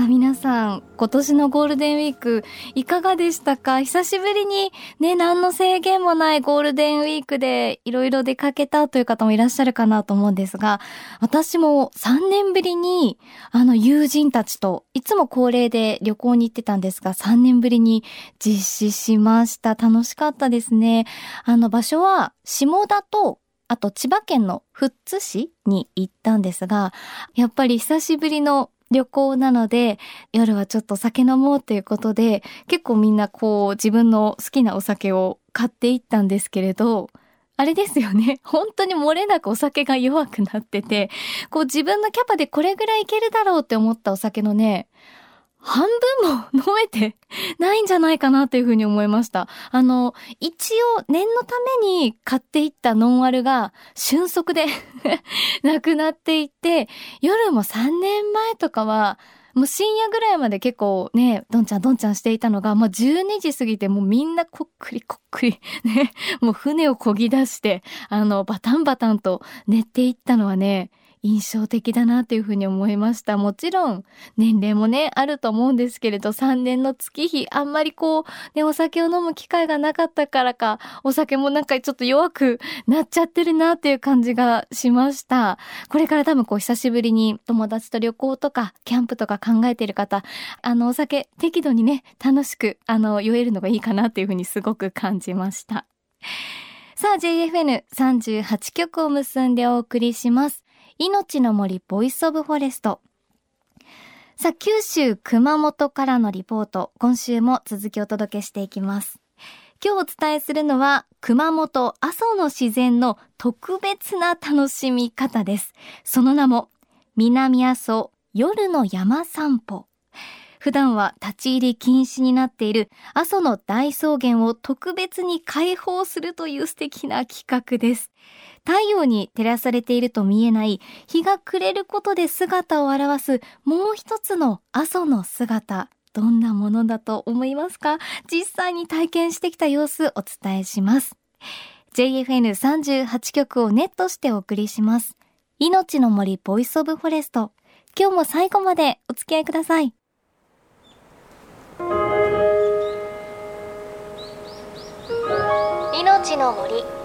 さあ皆さん、今年のゴールデンウィークいかがでしたか？久しぶりにね、何の制限もないゴールデンウィークでいろいろ出かけたという方もいらっしゃるかなと思うんですが、私も3年ぶりにあの友人たちといつも恒例で旅行に行ってたんですが、3年ぶりに実施しました。楽しかったですね。あの場所は下田とあと千葉県の富津市に行ったんですが、やっぱり久しぶりの旅行なので、夜はちょっと酒飲もうということで、結構みんなこう自分の好きなお酒を買っていったんですけれど、あれですよね。本当に漏れなくお酒が弱くなってて、こう自分のキャパでこれぐらいいけるだろうって思ったお酒のね、半分も 飲めてないんじゃないかなというふうに思いました。あの、一応念のために買っていったノンアルが瞬足で なくなっていって、夜も3年前とかは、もう深夜ぐらいまで結構ね、どんちゃんどんちゃんしていたのが、もう12時過ぎてもうみんなこっくりこっくり、ね、もう船を漕ぎ出して、あの、バタンバタンと寝ていったのはね、印象的だなっていうふうに思いました。もちろん、年齢もね、あると思うんですけれど、3年の月日、あんまりこう、ね、お酒を飲む機会がなかったからか、お酒もなんかちょっと弱くなっちゃってるなっていう感じがしました。これから多分こう、久しぶりに友達と旅行とか、キャンプとか考えている方、あの、お酒適度にね、楽しく、あの、酔えるのがいいかなっていうふうにすごく感じました。さあ、JFN38 局を結んでお送りします。命の森 Voice of Forest。さあ、九州熊本からのリポート、今週も続きお届けしていきます。今日お伝えするのは、熊本阿蘇の自然の特別な楽しみ方です。その名も、南阿蘇夜の山散歩。普段は立ち入り禁止になっている阿蘇の大草原を特別に開放するという素敵な企画です。太陽に照らされていると見えない日が暮れることで姿を現すもう一つの阿蘇の姿。どんなものだと思いますか？実際に体験してきた様子お伝えします。JFN38 局をネットしてお送りします。命の森 Voice of Forest。今日も最後までお付き合いください。命の森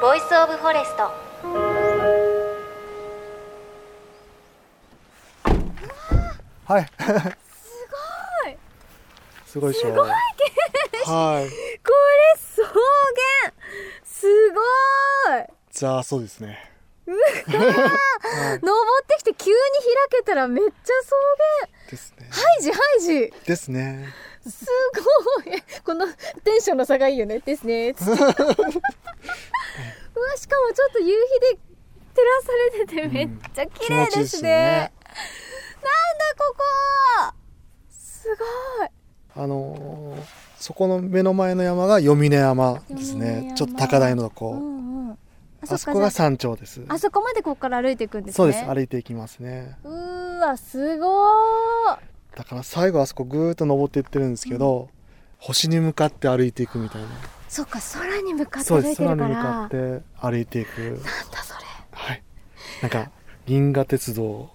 Voice of Forest。はい。すごい。すごいすごい。はい。これ草原。すごい。じゃあそうですね。登ってきて急に開けたらめっちゃ草原。ですね。ハイジハイジ。ですねすごい。このテンションの差がいいよね。ですね。うわしかもちょっと夕日で照らされててめっちゃ綺麗ですね,、なんだここ。すごい。あのー、そこの目の前の山が読峰山ですね。ちょっと高台のとこ、うんうん、あそこが山頂です。あそこまでここから歩いていくんですね。そうです。歩いていきますね。うわすごいだから最後あそこぐーっと登っていってるんですけど、うん、星に向かって歩いていくみたいな。そっか空に向かって歩いてるから。空に向かって歩いていく。なんだそれ。はい。なんか銀河鉄道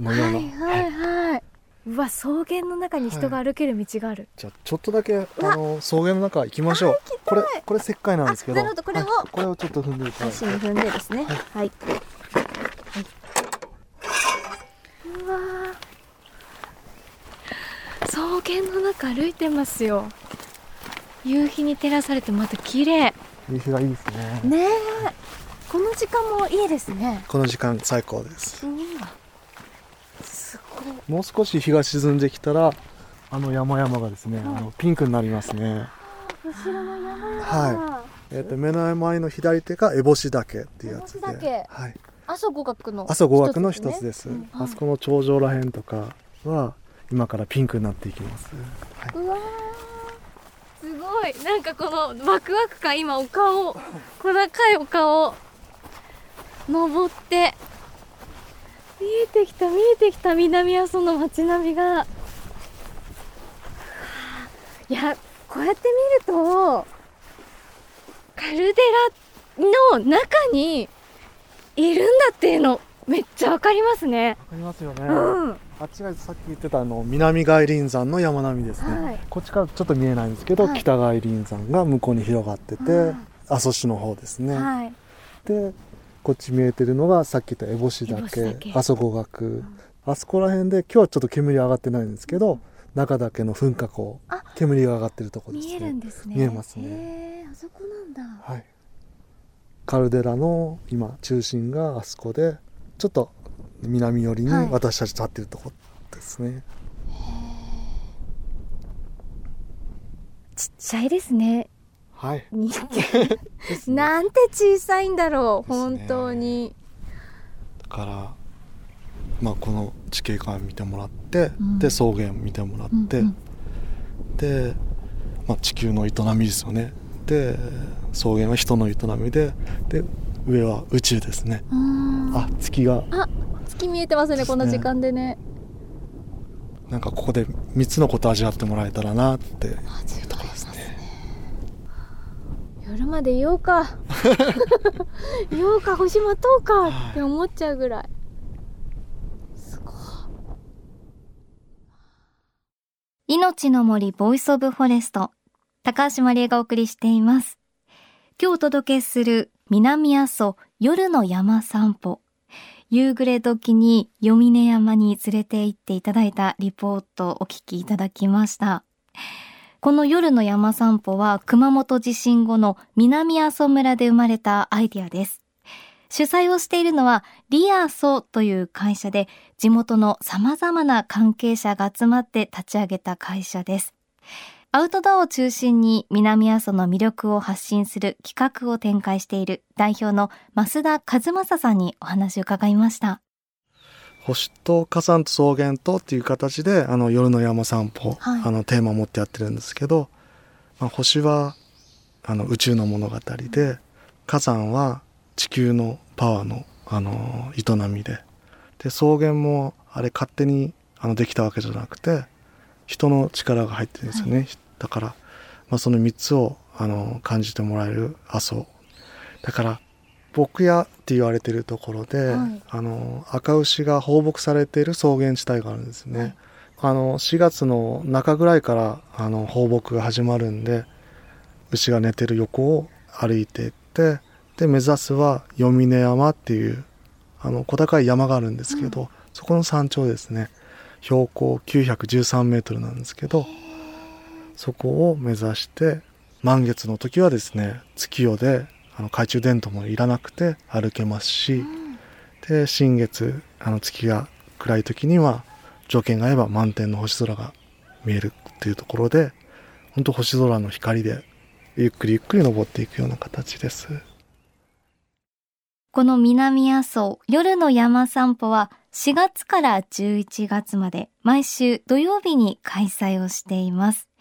のような。はいはいはい、はい、うわ草原の中に人が歩ける道がある、はい、じゃあちょっとだけあの草原の中行きましょう。これこれ石灰なんですけど。なるほどこれを、はい、これをちょっと踏んでいただい。て足に踏んでですね。はい、はい、うわ草原の中歩いてますよ。夕日に照らされてまた綺麗。夕日がいいですね。ねこの時間もいいですね。この時間最高です、うん、すごい。もう少し日が沈んできたらあの山々がですね、はい、あのピンクになりますね。後ろの山々。はい。えーと、目の前の左手が烏帽子岳っていうやつで、はい、阿蘇五岳の阿蘇五岳の一つです、うん。はい、あそこの頂上らへんとかは今からピンクになっていきます、はい、うわすごい。なんかこのワクワク感今お顔小高いお顔登って。う見えてきた見えてきた。南阿蘇の街並みが。いやこうやって見るとカルデラの中にいるんだっていうのめっちゃわかりますね。わかりますよね。うん、あっちがさっき言ってたあの南外輪山の山並みですね、はい、こっちからちょっと見えないんですけど、はい、北外輪山が向こうに広がってて、阿蘇市の方ですね。はい、でこっち見えてるのがさっき言った烏帽子岳阿蘇五岳、うん、あそこら辺で今日はちょっと煙上がってないんですけど、中岳の噴火口煙が上がってるところですね。見えるんですね。見えますね。あそこなんだ。はい。カルデラの今中心があそこでちょっと南寄りに私たち立ってるとこですね、はい、ちっちゃいですね。はい。なんて小さいんだろう、本当に。だからまあ、この地形から見てもらって、うん、で草原見てもらって、うんうん、で、まあ、地球の営みですよね。で草原は人の営みでで上は宇宙ですね。あ月があ月見えてますね、ね、この時間でね。なんかここで3つのこと味わってもらえたらなって。いうところですね。夜までいようか。いようか星待とうか。って思っちゃうぐらい。命の森 Voice of Forest。高橋万里恵がお送りしています。今日お届けする南阿蘇夜の山散歩。夕暮れ時に読峰山に連れて行っていただいたリポートをお聞きいただきました。この夜の山散歩は熊本地震後の南阿蘇村で生まれたアイディアです。主催をしているのはリアソという会社で地元の様々な関係者が集まって立ち上げた会社です。アウトドアを中心に南阿蘇の魅力を発信する企画を展開している代表の増田和正さんにお話を伺いました。星と火山と草原とっていう形であの夜の山散歩、はい、あのテーマを持ってやってるんですけど、まあ、星はあの宇宙の物語で火山は地球のパワーの、あの営みでで草原もあれ勝手にあのできたわけじゃなくて人の力が入ってるんですよね、はい、だから、まあ、その3つをあの感じてもらえる阿蘇。だから牧野って言われてるところで、はい、あの赤牛が放牧されている草原地帯があるんですね、はい、あの4月の中ぐらいからあの放牧が始まるんで牛が寝てる横を歩いていってで目指すは読峰山っていうあの小高い山があるんですけど、うん、そこの山頂ですね。標高913メートルなんですけどそこを目指して満月の時はですね月夜であの懐中電灯もいらなくて歩けますし、うん、で新月あの月が暗い時には条件が合えば満天の星空が見えるっていうところで本当星空の光でゆっくりゆっくり登っていくような形です。この南阿蘇夜の山散歩は4月から11月まで毎週土曜日に開催をしています。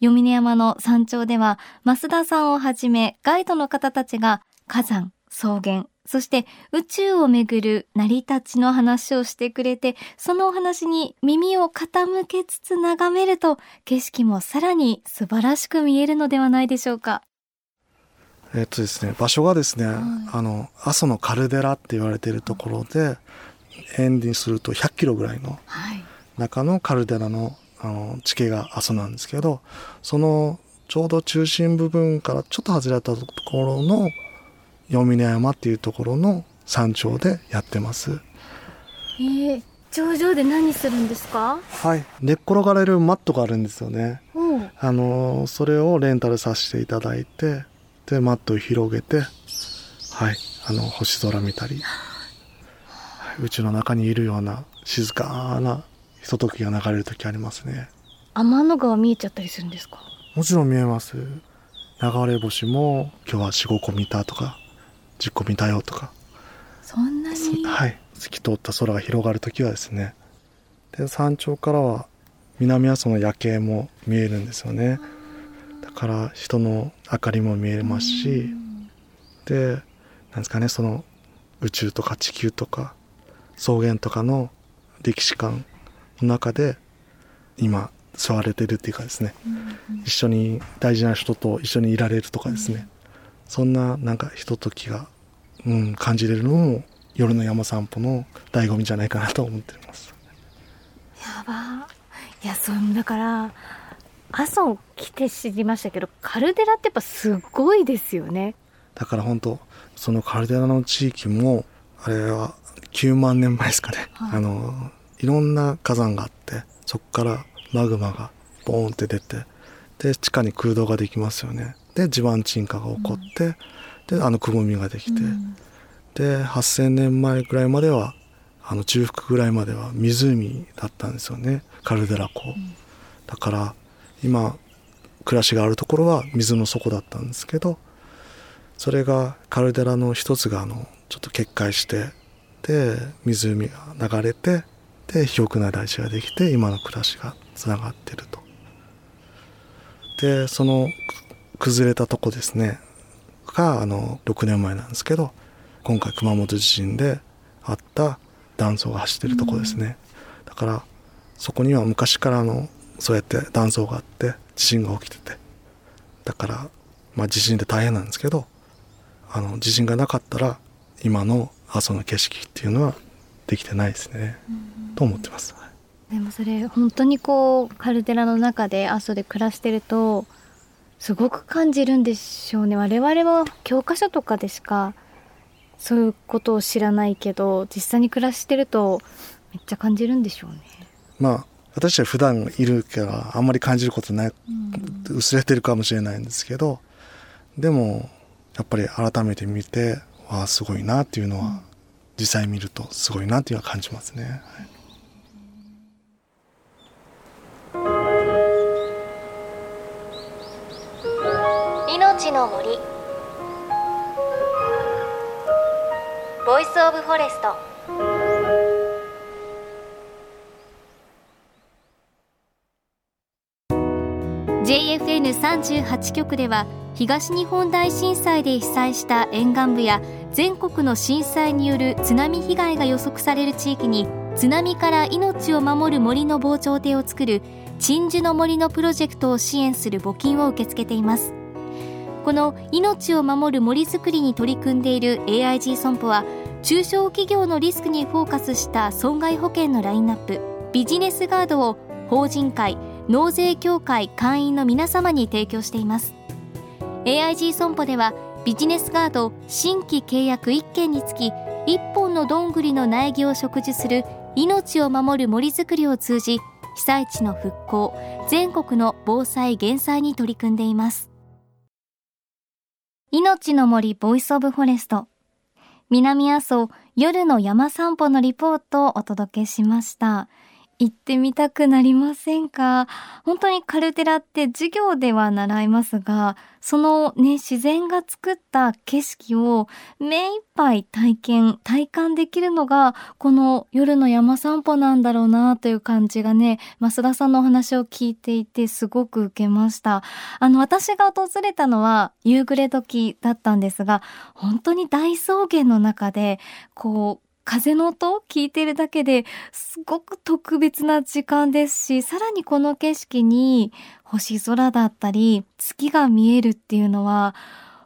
読峰山の山頂では増田さんをはじめガイドの方たちが火山、草原、そして宇宙をめぐる成り立ちの話をしてくれて、そのお話に耳を傾けつつ眺めると景色もさらに素晴らしく見えるのではないでしょうか。えっとですね、場所がですね、はい、あの、阿蘇のカルデラって言われているところで、円にすると100キロぐらいの中のカルデラのあの地形が阿蘇なんですけど、そのちょうど中心部分からちょっと外れたところの読峰山っていうところの山頂でやってます。えー、頂上で何するんですか？はい。寝っ転がれるマットがあるんですよね。あのそれをレンタルさせていただいてでマットを広げてはい。あの星空見たり、はい、宇宙の中にいるような静かなひとときが流れる時ありますね。天の川見えちゃったりするんですか？もちろん見えます。流れ星も今日は45個見たとか10個見たよとか。そんなに？はい。透き通った空が広がる時はですね。で山頂からは南阿蘇の夜景も見えるんですよね。から人の明かりも見えますし、でなんですかねその宇宙とか地球とか草原とかの歴史観の中で今座われてるっていうかですね、一緒に大事な人と一緒にいられるとかですね、そんななんかひとときが、うん、感じれるのも夜の山散歩の醍醐味じゃないかなと思ってます。やばいやそうだから朝起きて知りましたけどカルデラってやっぱすごいですよね。だから本当そのカルデラの地域もあれは9万年前ですかね、はい、あのいろんな火山があってそこからマグマがボーンって出てで地下に空洞ができますよね。で地盤沈下が起こって、うん、であのくぼみができて、うん、で8,000年前ぐらいまではあの中腹ぐらいまでは湖だったんですよね。カルデラ湖、うん、だから今暮らしがあるところは水の底だったんですけどそれがカルデラの一つがあのちょっと決壊してで湖が流れてで肥沃な大地ができて今の暮らしがつながってると。でその崩れたとこですね。があの6年前なんですけど今回熊本地震であった断層が走ってるとこですね、うん、だからそこには昔からのそうやって断層があって地震が起きてて。だからまあ地震って大変なんですけどあの地震がなかったら今の阿蘇の景色っていうのはできてないですね、と思ってます。でもそれ本当にこうカルデラの中で阿蘇で暮らしてるとすごく感じるんでしょうね我々は教科書とかでしかそういうことを知らないけど実際に暮らしてるとめっちゃ感じるんでしょうね。まあ私は普段いるからあんまり感じることない、うん、薄れてるかもしれないんですけどでもやっぱり改めて見てわあすごいなっていうのは、うん、実際見るとすごいなっていうのは感じますね。はい。命の森。 Voice of Forest。JFN38 局では東日本大震災で被災した沿岸部や全国の震災による津波被害が予測される地域に津波から命を守る森の防潮堤を作る鎮守の森のプロジェクトを支援する募金を受け付けています。この命を守る森づくりに取り組んでいる AIG 損保は中小企業のリスクにフォーカスした損害保険のラインナップビジネスガードを法人会納税協会会員の皆様に提供しています。AIG 損保ではビジネスガード新規契約1件につき1本のどんぐりの苗木を植樹する命を守る森づくりを通じ被災地の復興全国の防災減災に取り組んでいます。命の森 Voice of Forest。南阿蘇夜の山散歩のリポートをお届けしました。行ってみたくなりませんか？本当にカルデラって授業では習いますが、そのね、自然が作った景色を目いっぱい体験、体感できるのが、この夜の山散歩なんだろうなという感じがね、増田さんのお話を聞いていてすごく受けました。あの、私が訪れたのは夕暮れ時だったんですが、本当に大草原の中で、こう、風の音を聞いてるだけですごく特別な時間ですし、さらにこの景色に星空だったり月が見えるっていうのは、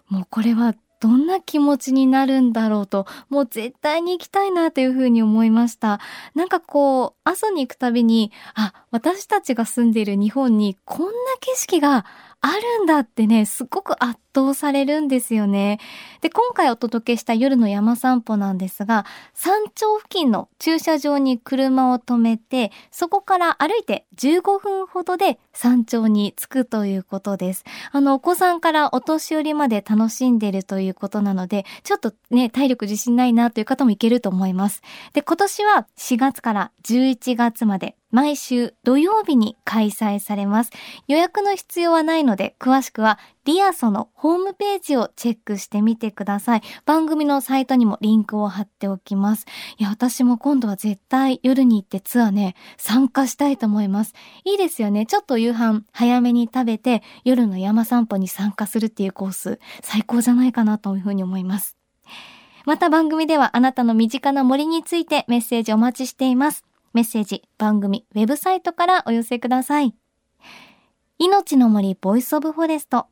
もうこれはどんな気持ちになるんだろうと、もう絶対に行きたいなというふうに思いました。なんかこう、阿蘇に行くたびに、あ、私たちが住んでいる日本にこんな景色があるんだってね、すごく圧倒されるんですよね。で、今回お届けした夜の山散歩なんですが、山頂付近の駐車場に車を止めて、そこから歩いて15分ほどで山頂に着くということです。あの、お子さんからお年寄りまで楽しんでるということなので、ちょっとね、体力自信ないなという方もいけると思います。で、今年は4月から11月まで毎週土曜日に開催されます。予約の必要はないので、詳しくはリアソのホームページをチェックしてみてください。番組のサイトにもリンクを貼っておきます。いや、私も今度は絶対夜に行ってツアーね、参加したいと思います。いいですよね。ちょっと夕飯早めに食べて、夜の山散歩に参加するっていうコース、最高じゃないかなというふうに思います。また番組ではあなたの身近な森についてメッセージお待ちしています。メッセージ、番組、ウェブサイトからお寄せください。命の森 Voice of Forest。